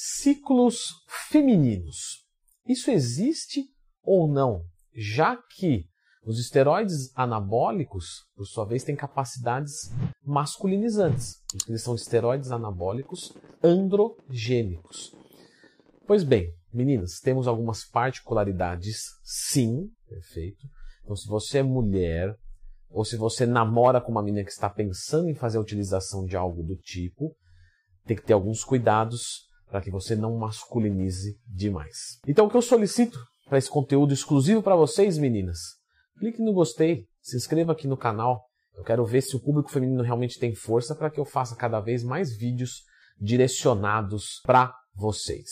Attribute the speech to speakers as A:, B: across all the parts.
A: Ciclos femininos. Isso existe ou não? Já que os esteroides anabólicos, por sua vez, têm capacidades masculinizantes. Eles são esteroides anabólicos androgênicos. Pois bem, meninas, temos algumas particularidades, sim, perfeito. Então, se você é mulher, ou se você namora com uma menina que está pensando em fazer a utilização de algo do tipo, tem que ter alguns cuidados para que você não masculinize demais. Então, o que eu solicito para esse conteúdo exclusivo para vocês, meninas, clique no gostei, se inscreva aqui no canal. Eu quero ver se o público feminino realmente tem força para que eu faça cada vez mais vídeos direcionados para vocês.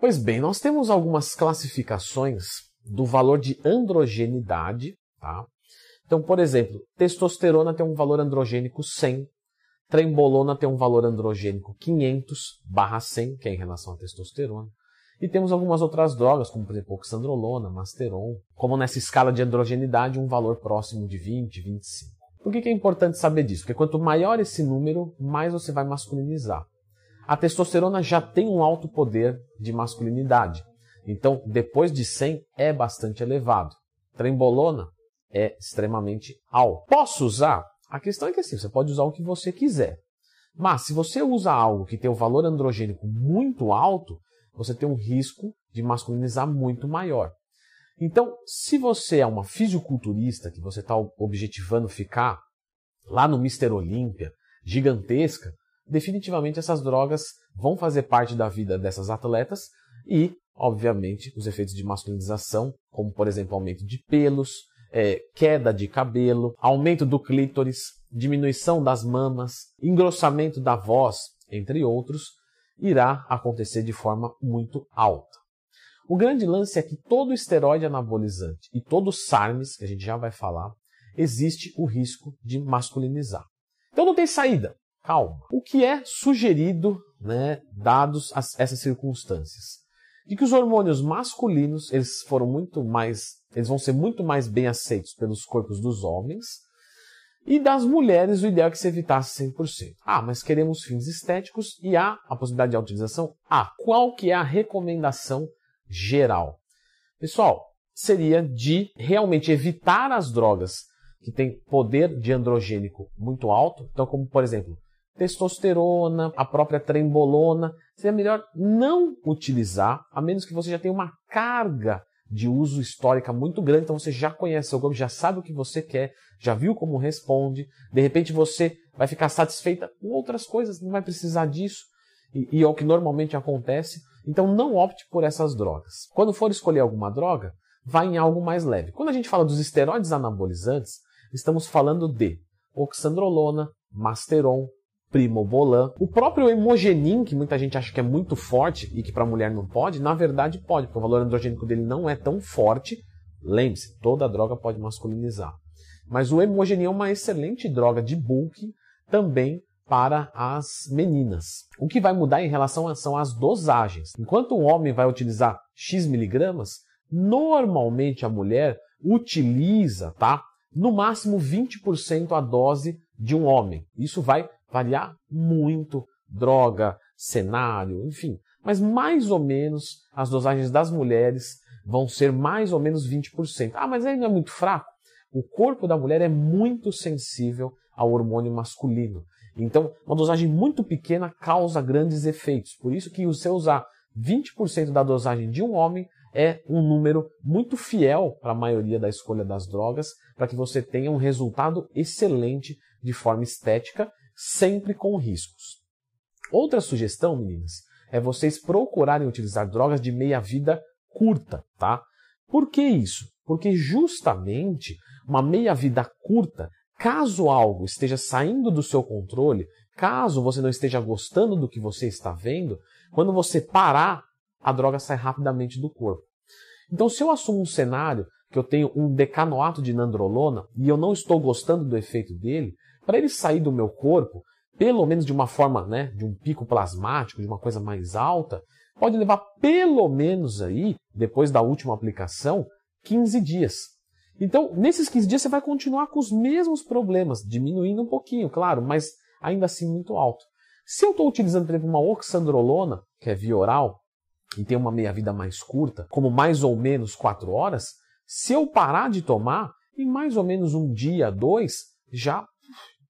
A: Pois bem, nós temos algumas classificações do valor de androgenidade, tá? Então, por exemplo, testosterona tem um valor androgênico 100, trembolona tem um valor androgênico 500 barra 100, que é em relação à testosterona. E temos algumas outras drogas, como por exemplo oxandrolona, masteron, como nessa escala de androgenidade, um valor próximo de 20, 25. Por que, é importante saber disso? Porque quanto maior esse número, mais você vai masculinizar. A testosterona já tem um alto poder de masculinidade. Então, depois de 100 é bastante elevado. Trembolona é extremamente alto. Posso usar? A questão é que assim, você pode usar o que você quiser. Mas se você usa algo que tem um valor androgênico muito alto, você tem um risco de masculinizar muito maior. Então, se você é uma fisiculturista, que você está objetivando ficar lá no Mr. Olímpia, gigantesca, definitivamente essas drogas vão fazer parte da vida dessas atletas e, obviamente, os efeitos de masculinização, como por exemplo aumento de pelos, é, queda de cabelo, aumento do clítoris, diminuição das mamas, engrossamento da voz, entre outros, irá acontecer de forma muito alta. O grande lance é que todo esteroide anabolizante e todo SARMs, que a gente já vai falar, existe o risco de masculinizar. Então não tem saída. Calma. O que é sugerido, né, dados as, essas circunstâncias? De que os hormônios masculinos, eles foram muito mais, eles vão ser muito mais bem aceitos pelos corpos dos homens, e das mulheres, o ideal é que se evitasse 100%. Ah, mas queremos fins estéticos e há a possibilidade de utilização? Ah, qual que é a recomendação geral? Pessoal, seria de realmente evitar as drogas que têm poder de androgênico muito alto, então como por exemplo, testosterona, a própria trembolona, seria melhor não utilizar, a menos que você já tenha uma carga de uso histórica muito grande, então você já conhece seu corpo, já sabe o que você quer, já viu como responde, de repente você vai ficar satisfeita com outras coisas, não vai precisar disso, e, e é o que normalmente acontece. Então não opte por essas drogas. Quando for escolher alguma droga, vá em algo mais leve. Quando a gente fala dos esteroides anabolizantes, estamos falando de oxandrolona, masteron, primobolan. O próprio hemogenin, que muita gente acha que é muito forte e que para mulher não pode, na verdade pode, porque o valor androgênico dele não é tão forte. Lembre-se, toda droga pode masculinizar. Mas o hemogenin é uma excelente droga de bulk também para as meninas. O que vai mudar em relação a, são as dosagens. Enquanto o homem vai utilizar X miligramas, normalmente a mulher utiliza, tá? No máximo 20% a dose de um homem. Isso vai variar muito, droga, cenário, enfim. Mas mais ou menos as dosagens das mulheres vão ser mais ou menos 20%. Ah, mas não é muito fraco? O corpo da mulher é muito sensível ao hormônio masculino. Então, uma dosagem muito pequena causa grandes efeitos. Por isso que você usar 20% da dosagem de um homem é um número muito fiel para a maioria da escolha das drogas, para que você tenha um resultado excelente de forma estética sempre com riscos. Outra sugestão, meninas, é vocês procurarem utilizar drogas de meia-vida curta, tá? Por que isso? Porque justamente uma meia-vida curta, caso algo esteja saindo do seu controle, caso você não esteja gostando do que você está vendo, quando você parar, a droga sai rapidamente do corpo. Então, se eu assumo um cenário que eu tenho um decanoato de nandrolona e eu não estou gostando do efeito dele, para ele sair do meu corpo, pelo menos de uma forma, né, de um pico plasmático, de uma coisa mais alta, pode levar pelo menos aí, depois da última aplicação, 15 dias. Então, nesses 15 dias você vai continuar com os mesmos problemas, diminuindo um pouquinho, claro, mas ainda assim muito alto. Se eu estou utilizando, por exemplo, uma oxandrolona, que é via oral, e tem uma meia-vida mais curta, como mais ou menos quatro horas, se eu parar de tomar, em mais ou menos um dia, dois, já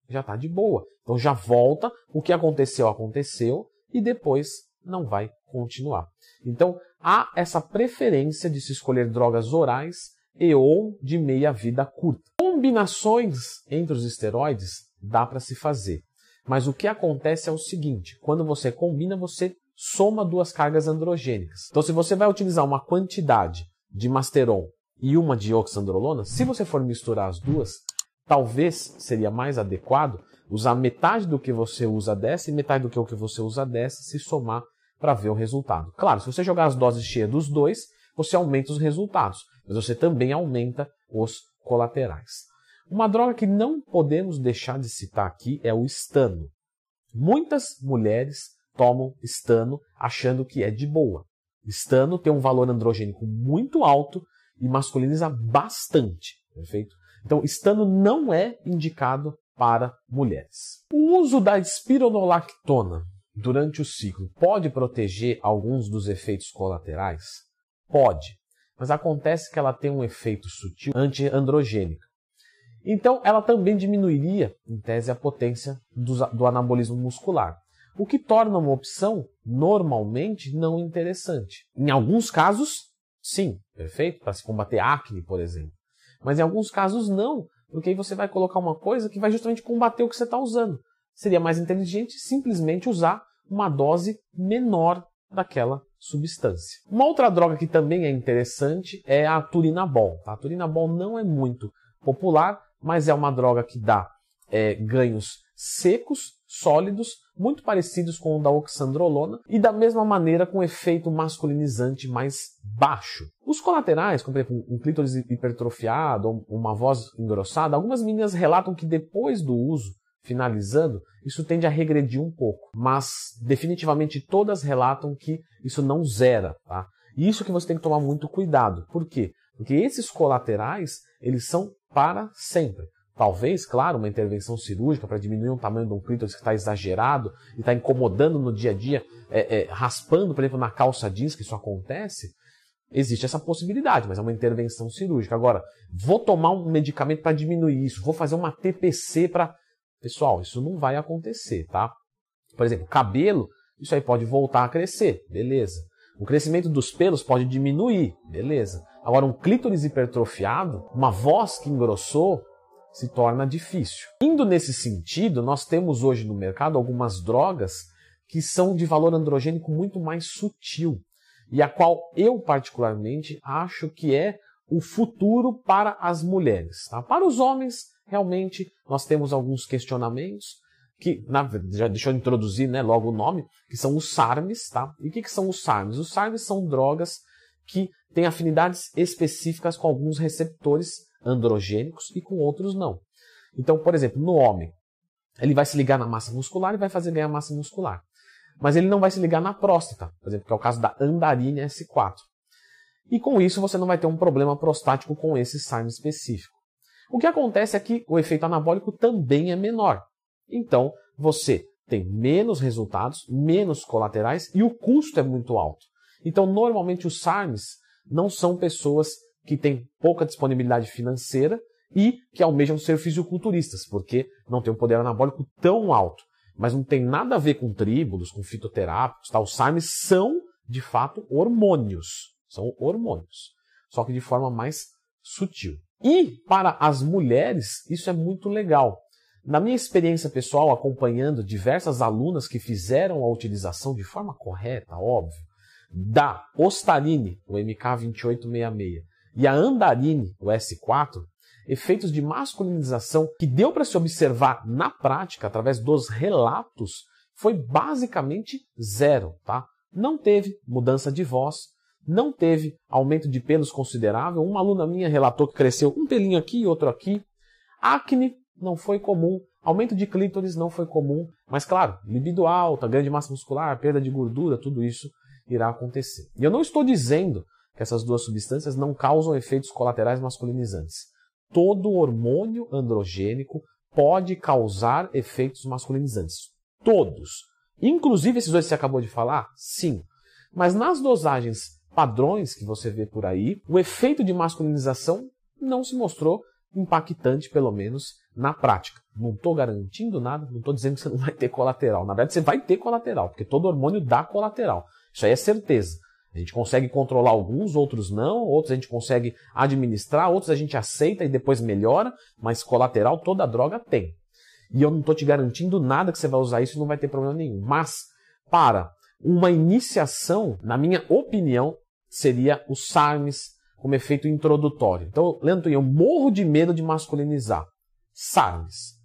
A: já está de boa. Então já volta, o que aconteceu, aconteceu, e depois não vai continuar. Então há essa preferência de se escolher drogas orais e ou de meia vida curta. Combinações entre os esteroides dá para se fazer. Mas o que acontece é o seguinte: quando você combina, você soma duas cargas androgênicas. Então, se você vai utilizar uma quantidade de masteron e uma de oxandrolona, se você for misturar as duas, talvez seria mais adequado usar metade do que você usa dessa e metade do que você usa dessa se somar para ver o resultado. Claro, se você jogar as doses cheias dos dois, você aumenta os resultados, mas você também aumenta os colaterais. Uma droga que não podemos deixar de citar aqui é o estano. Muitas mulheres tomam estano achando que é de boa. Estano tem um valor androgênico muito alto e masculiniza bastante, perfeito? Então, estano não é indicado para mulheres. O uso da espironolactona durante o ciclo pode proteger alguns dos efeitos colaterais? Pode, mas acontece que ela tem um efeito sutil antiandrogênico. Então, ela também diminuiria, em tese, a potência do, anabolismo muscular, o que torna uma opção normalmente não interessante. Em alguns casos, sim, perfeito, para se combater acne, por exemplo. Mas em alguns casos, não, porque aí você vai colocar uma coisa que vai justamente combater o que você está usando. Seria mais inteligente simplesmente usar uma dose menor daquela substância. Uma outra droga que também é interessante é a turinabol. Tá? A turinabol não é muito popular, mas é uma droga que dá é, ganhos secos, sólidos, muito parecidos com o da oxandrolona e da mesma maneira com efeito masculinizante mais baixo. Os colaterais, como por exemplo um clítoris hipertrofiado, uma voz engrossada, algumas meninas relatam que depois do uso, finalizando, isso tende a regredir um pouco, mas definitivamente todas relatam que isso não zera, tá? E isso que você tem que tomar muito cuidado. Por quê? Porque esses colaterais, eles são para sempre. Talvez, claro, uma intervenção cirúrgica para diminuir o tamanho de um clítoris que está exagerado e está incomodando no dia a dia, é, é, raspando, por exemplo, na calça jeans, que isso acontece, existe essa possibilidade, mas é uma intervenção cirúrgica. Agora, vou tomar um medicamento para diminuir isso, vou fazer uma TPC para. Pessoal, isso não vai acontecer, tá? Por exemplo, cabelo, isso aí pode voltar a crescer, beleza. O crescimento dos pelos pode diminuir, beleza. Agora, um clítoris hipertrofiado, uma voz que engrossou, se torna difícil. Indo nesse sentido, nós temos hoje no mercado algumas drogas que são de valor androgênico muito mais sutil e a qual eu particularmente acho que é o futuro para as mulheres. Tá? Para os homens, realmente, nós temos alguns questionamentos que, na, já deixou eu introduzir né, logo o nome, que são os SARMs. Tá? E o que, que são os SARMs? Os SARMs são drogas que têm afinidades específicas com alguns receptores androgênicos e com outros não. Então, por exemplo, no homem, ele vai se ligar na massa muscular e vai fazer ganhar massa muscular. Mas ele não vai se ligar na próstata, por exemplo, que é o caso da andarina S4. E com isso você não vai ter um problema prostático com esse SARM específico. O que acontece é que o efeito anabólico também é menor. Então, você tem menos resultados, menos colaterais e o custo é muito alto. Então, normalmente os SARMs não são pessoas que têm pouca disponibilidade financeira e que almejam ser fisiculturistas, porque não tem um poder anabólico tão alto. Mas não tem nada a ver com tríbulos, com fitoterápicos. Tá? Os SARMs são, de fato, hormônios. São hormônios. Só que de forma mais sutil. E para as mulheres, isso é muito legal. Na minha experiência pessoal, acompanhando diversas alunas que fizeram a utilização de forma correta, óbvio, da Ostarine, o MK2866, e a Andarine, o S4, efeitos de masculinização que deu para se observar na prática através dos relatos foi basicamente zero, tá? Não teve mudança de voz, não teve aumento de pelos considerável. Uma aluna minha relatou que cresceu um pelinho aqui e outro aqui. Acne não foi comum, aumento de clítoris não foi comum, mas claro, libido alta, grande massa muscular, perda de gordura, tudo isso irá acontecer. E eu não estou dizendo que essas duas substâncias não causam efeitos colaterais masculinizantes. Todo hormônio androgênico pode causar efeitos masculinizantes. Todos. Inclusive esses dois que você acabou de falar? Sim. Mas nas dosagens padrões que você vê por aí, o efeito de masculinização não se mostrou impactante, pelo menos na prática. Não estou garantindo nada, não estou dizendo que você não vai ter colateral. Na verdade, você vai ter colateral, porque todo hormônio dá colateral. Isso aí é certeza. A gente consegue controlar alguns, outros não, outros a gente consegue administrar, outros a gente aceita e depois melhora, mas colateral toda droga tem. E eu não estou te garantindo nada que você vai usar isso e não vai ter problema nenhum. Mas, para uma iniciação, na minha opinião, seria o SARMS como efeito introdutório. Então, Leandro, eu morro de medo de masculinizar. SARMS.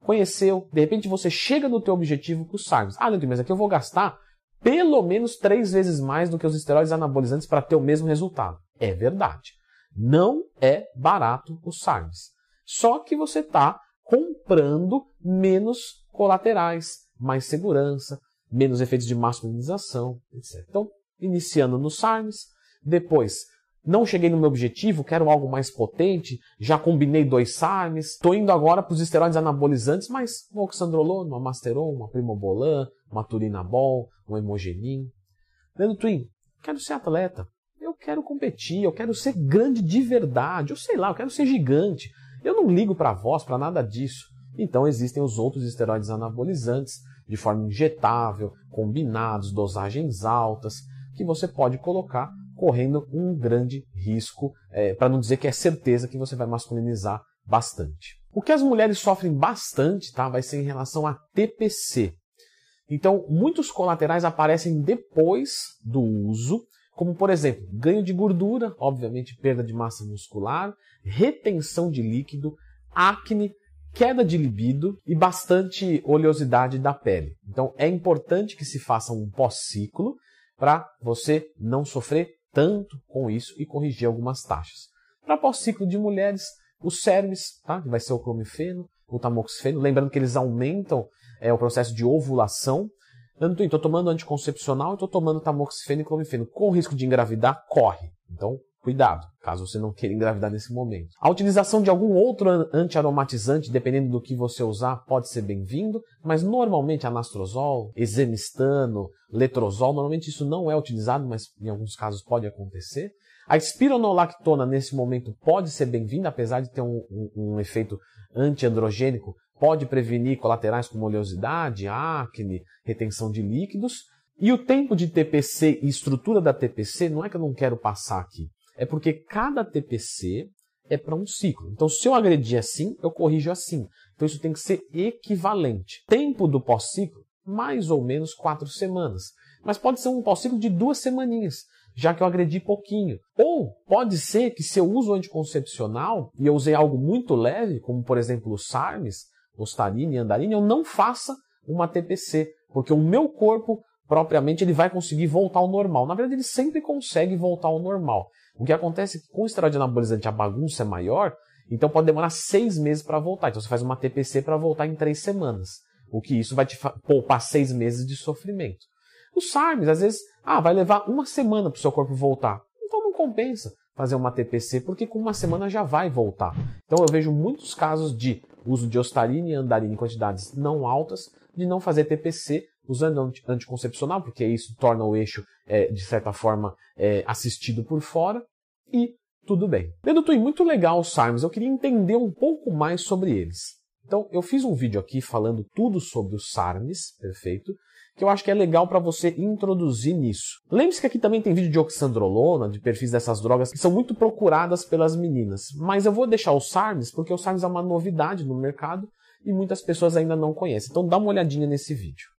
A: Conheceu, de repente você chega no teu objetivo com o SARMS. Ah, Leandro, mas aqui eu vou gastar pelo menos três vezes mais do que os esteroides anabolizantes para ter o mesmo resultado. É verdade. Não é barato o SARMS. Só que você está comprando menos colaterais, mais segurança, menos efeitos de masculinização, etc. Então, iniciando no SARMS, depois não cheguei no meu objetivo, quero algo mais potente, já combinei dois SARMs, estou indo agora para os esteroides anabolizantes, mas um oxandrolona, uma masteron, uma primobolan, uma turinabol, um hemogenin. Leandro Twin, quero ser atleta, eu quero competir, eu quero ser grande de verdade, eu sei lá, eu quero ser gigante. Eu não ligo para voz, para nada disso. Então existem os outros esteroides anabolizantes de forma injetável, combinados, dosagens altas, que você pode colocar correndo um grande risco, é, para não dizer que é certeza que você vai masculinizar bastante. O que as mulheres sofrem bastante tá, vai ser em relação a TPC. Então, muitos colaterais aparecem depois do uso, como por exemplo, ganho de gordura, obviamente perda de massa muscular, retenção de líquido, acne, queda de libido e bastante oleosidade da pele. Então, é importante que se faça um pós-ciclo para você não sofrer tanto com isso e corrigir algumas taxas. Para pós-ciclo de mulheres, o CERMES, tá? que vai ser o clomifeno, o tamoxifeno, lembrando que eles aumentam é, o processo de ovulação. Estou tomando anticoncepcional estou tomando tamoxifeno e clomifeno. Com risco de engravidar, corre. Então, Cuidado, caso você não queira engravidar nesse momento. A utilização de algum outro antiaromatizante, dependendo do que você usar, pode ser bem-vindo, mas normalmente anastrozol, exemistano, letrozol, normalmente isso não é utilizado, mas em alguns casos pode acontecer. A espironolactona, nesse momento, pode ser bem-vinda, apesar de ter um, um, um efeito antiandrogênico, pode prevenir colaterais como oleosidade, acne, retenção de líquidos. E o tempo de TPC e estrutura da TPC, não é que eu não quero passar aqui é porque cada TPC é para um ciclo. Então, se eu agredir assim, eu corrijo assim. Então, isso tem que ser equivalente. Tempo do pós-ciclo, mais ou menos quatro semanas. Mas pode ser um pós-ciclo de duas semaninhas, já que eu agredi pouquinho. Ou pode ser que se eu uso anticoncepcional e eu usei algo muito leve, como por exemplo o SARMs, Ostarine Andarine, eu não faça uma TPC, porque o meu corpo propriamente ele vai conseguir voltar ao normal. Na verdade, ele sempre consegue voltar ao normal. O que acontece é que com o esteroide anabolizante a bagunça é maior, então pode demorar seis meses para voltar. Então você faz uma TPC para voltar em três semanas. O que isso vai te poupar seis meses de sofrimento. Os SARMs, às vezes, ah, vai levar uma semana para o seu corpo voltar. Então não compensa fazer uma TPC, porque com uma semana já vai voltar. Então eu vejo muitos casos de uso de ostarine e andarine em quantidades não altas, de não fazer TPC, usando anticoncepcional, porque isso torna o eixo, é, de certa forma, é, assistido por fora, e tudo bem. Twin, muito legal os SARMs, eu queria entender um pouco mais sobre eles. Então, eu fiz um vídeo aqui falando tudo sobre os SARMs, perfeito, que eu acho que é legal para você introduzir nisso. Lembre-se que aqui também tem vídeo de oxandrolona, de perfis dessas drogas que são muito procuradas pelas meninas. Mas eu vou deixar os SARMs porque o SARMs é uma novidade no mercado e muitas pessoas ainda não conhecem. Então dá uma olhadinha nesse vídeo.